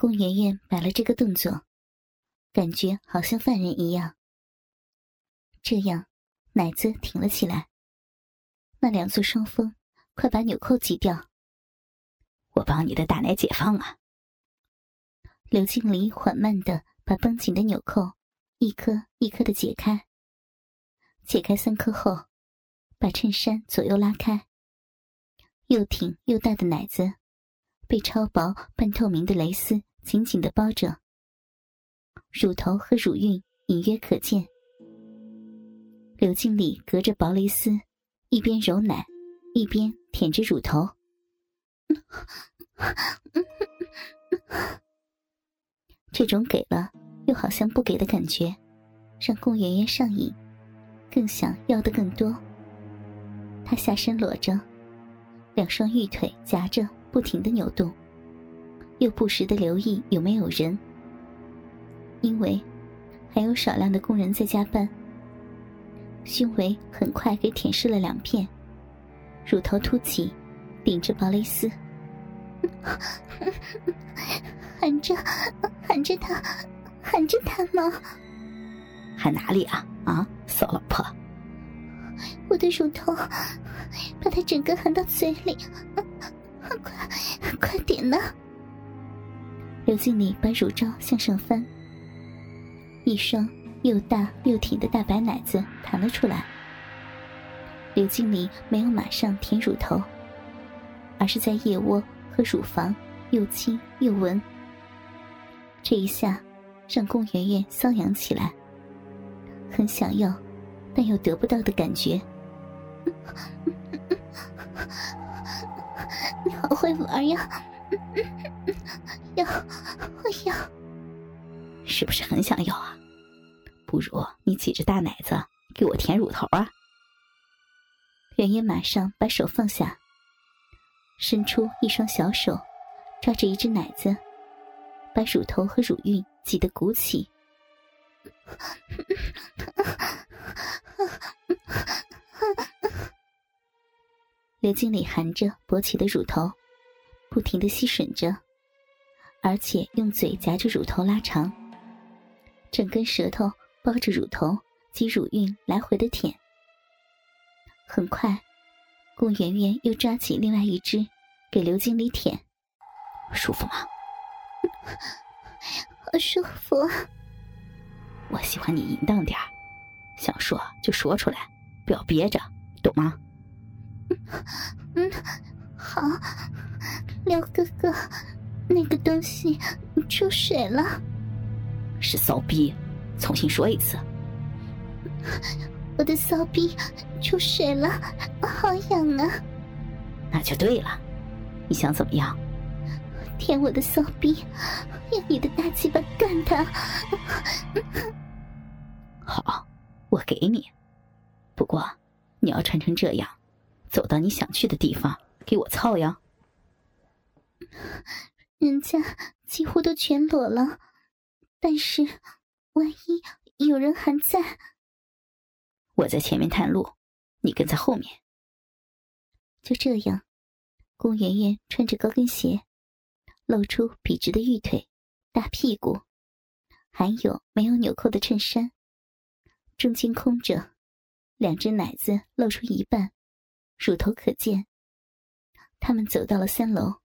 宫媛媛摆了这个动作，感觉好像犯人一样。这样，奶子挺了起来。那两座双峰，快把纽扣挤掉。我帮你的大奶解放啊！刘经理缓慢的把绷紧的纽扣一颗一颗的解开。解开三颗后，把衬衫左右拉开。又挺又大的奶子，被超薄半透明的蕾丝紧紧的包着，乳头和乳晕隐约可见。刘经理隔着薄蕾丝，一边揉奶，一边舔着乳头。这种给了又好像不给的感觉，让顾圆圆上瘾，更想要的更多。她下身裸着，两双玉腿夹着，不停的扭动，又不时的留意有没有人，因为还有少量的工人在加班。胸围很快给舔湿了两片，乳头凸起，顶着薄蕾丝，喊着喊着他，喊着他吗？喊哪里啊？啊，骚老婆！我的乳头，把他整个含到嘴里，快快点呐！刘经理把乳罩向上翻，一双。又大又挺的大白奶子弹了出来。刘经理没有马上舔乳头，而是在腋窝和乳房又亲又闻。这一下让宫圆圆瘙痒起来，很想要，但又得不到的感觉。你好会玩呀！要，我要，是不是很想要啊？不如你挤着大奶子给我舔乳头啊！圆圆马上把手放下，伸出一双小手，抓着一只奶子，把乳头和乳晕挤得鼓起。刘经理含着勃起的乳头，不停的吸吮着，而且用嘴夹着乳头拉长，整根舌头。包着乳头及乳晕来回的舔，很快，顾圆圆又抓起另外一只，给刘经理舔，舒服吗？好舒服。我喜欢你淫荡点想说就说出来，不要憋着，懂吗？嗯，好。刘哥哥，那个东西出水了，是骚逼。重新说一次，我的骚逼出水了，好痒啊！那就对了，你想怎么样？舔我的骚逼，用你的大鸡巴干他！好，我给你。不过你要穿成这样，走到你想去的地方给我操呀！人家几乎都全裸了，但是……万一有人还在，我在前面探路，你跟在后面。就这样，宫媛媛穿着高跟鞋，露出笔直的玉腿、大屁股，还有没有纽扣的衬衫，中间空着，两只奶子露出一半，乳头可见。他们走到了三楼，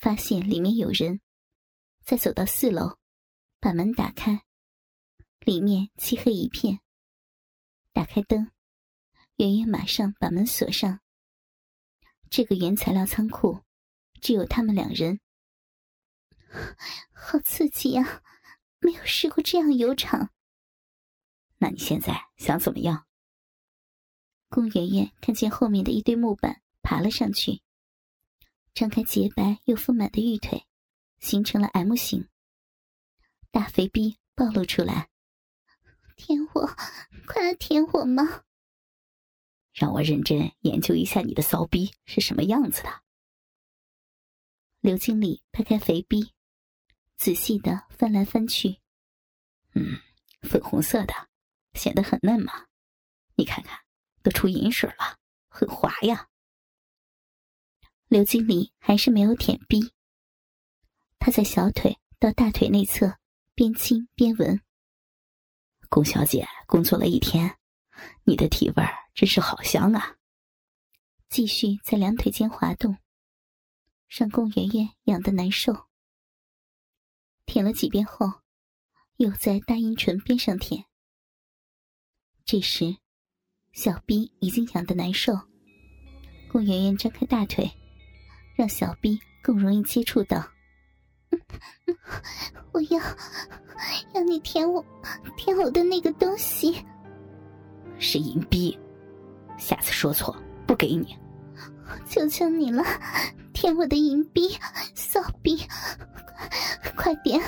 发现里面有人，再走到四楼，把门打开。里面漆黑一片。打开灯，圆圆马上把门锁上。这个原材料仓库只有他们两人，好刺激呀！没有试过这样游场。那你现在想怎么样？宫圆圆看见后面的一堆木板，爬了上去，张开洁白又丰满的玉腿，形成了 M 型，大肥逼暴露出来。舔我，快来舔我嘛？让我认真研究一下你的骚逼是什么样子的。刘经理拍开肥逼，仔细的翻来翻去。嗯，粉红色的，显得很嫩嘛。你看看，都出银水了，很滑呀。刘经理还是没有舔逼。他在小腿到大腿内侧边亲边闻。龚小姐工作了一天，你的体味真是好香啊！继续在两腿间滑动，让龚圆圆痒得难受。舔了几遍后，又在大阴唇边上舔。这时，小臂已经痒得难受。龚圆圆张开大腿，让小臂更容易接触到。我要要你舔我，舔我的那个东西。是银币，下次说错不给你。求求你了，舔我的银币，骚逼，快点！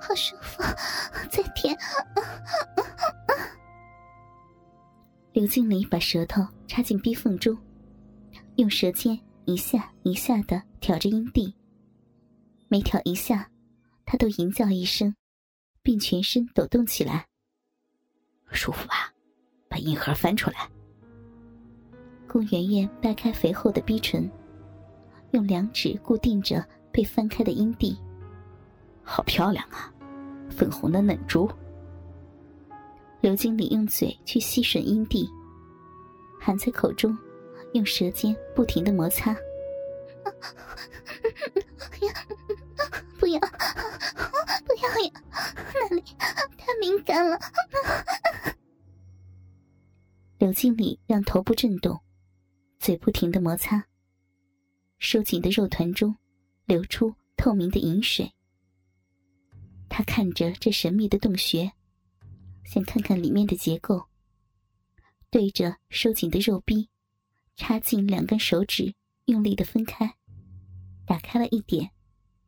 好舒服，再舔。刘经理把舌头插进逼缝中，用舌尖一下一下的挑着阴蒂。每挑一下，他都吟叫一声，并全身抖动起来。舒服吧？把硬核翻出来。顾圆圆掰开肥厚的逼唇，用两指固定着被翻开的阴蒂。好漂亮啊，粉红的嫩珠。刘经理用嘴去吸吮阴蒂，含在口中，用舌尖不停的摩擦。不要，不要呀！那里太敏感了。刘经理让头部震动，嘴不停的摩擦。收紧的肉团中流出透明的饮水。他看着这神秘的洞穴，想看看里面的结构。对着收紧的肉壁，插进两根手指，用力的分开，打开了一点。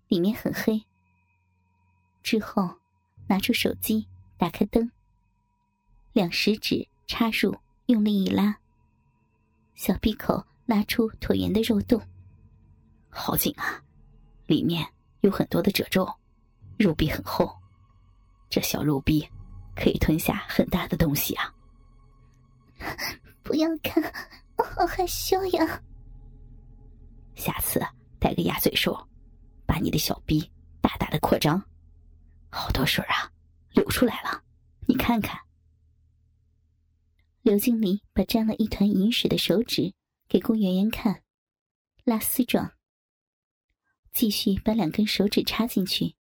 里面很黑。之后，拿出手机，打开灯。两食指插入，用力一拉，小闭口拉出椭圆的肉洞。好紧啊！里面有很多的褶皱，肉壁很厚。这小肉壁可以吞下很大的东西啊！不要看，我好害羞呀。下次带个鸭嘴兽。把你的小臂大大的扩张，好多水啊，流出来了，你看看。刘经理把沾了一团银水的手指给顾圆圆看，拉丝状。继续把两根手指插进去，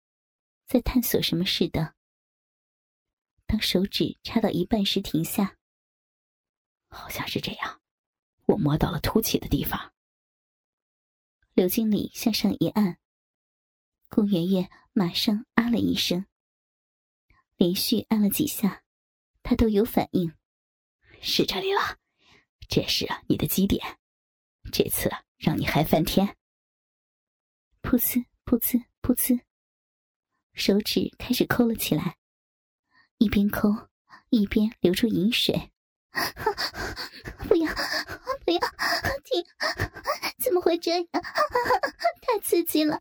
在探索什么似的。当手指插到一半时停下，好像是这样，我摸到了凸起的地方。刘经理向上一按。顾圆圆马上啊了一声，连续按了几下，她都有反应，是这里了，这是你的基点，这次让你嗨翻天。噗呲噗呲噗呲，手指开始抠了起来，一边抠一边流出饮水。不要不要停！怎么会这样？太刺激了！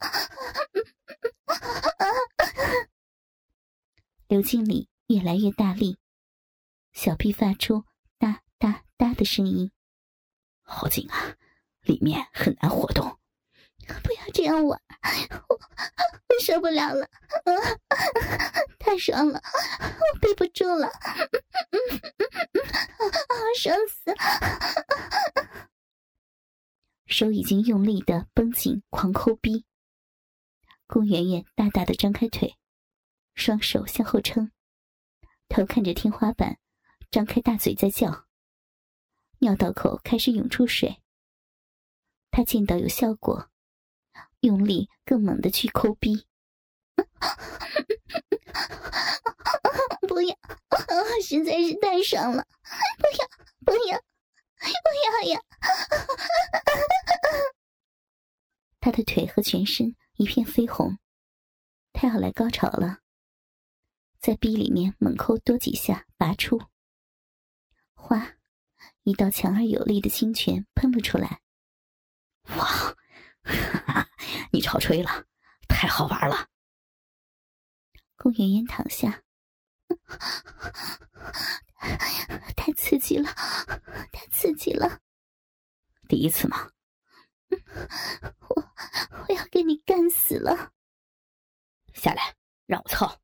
刘经理越来越大力，小臂发出哒哒哒的声音。好紧啊，里面很难活动。不要这样玩，我我受不了了，太爽了，我憋不住了，爽死！手已经用力的绷紧，狂抠逼。顾圆圆大大的张开腿，双手向后撑，头看着天花板，张开大嘴在叫。尿道口开始涌出水。他见到有效果，用力更猛的去抠逼。不要，实在是太爽了！不要，不要，不要呀！他的腿和全身。一片绯红，他要来高潮了，在逼里面猛抠多几下，拔出。哗，一道强而有力的清泉喷了出来。哇，哈哈，你超吹了，太好玩了。顾圆圆躺下，太刺激了，太刺激了。第一次吗？我我要给你干死了！下来，让我操！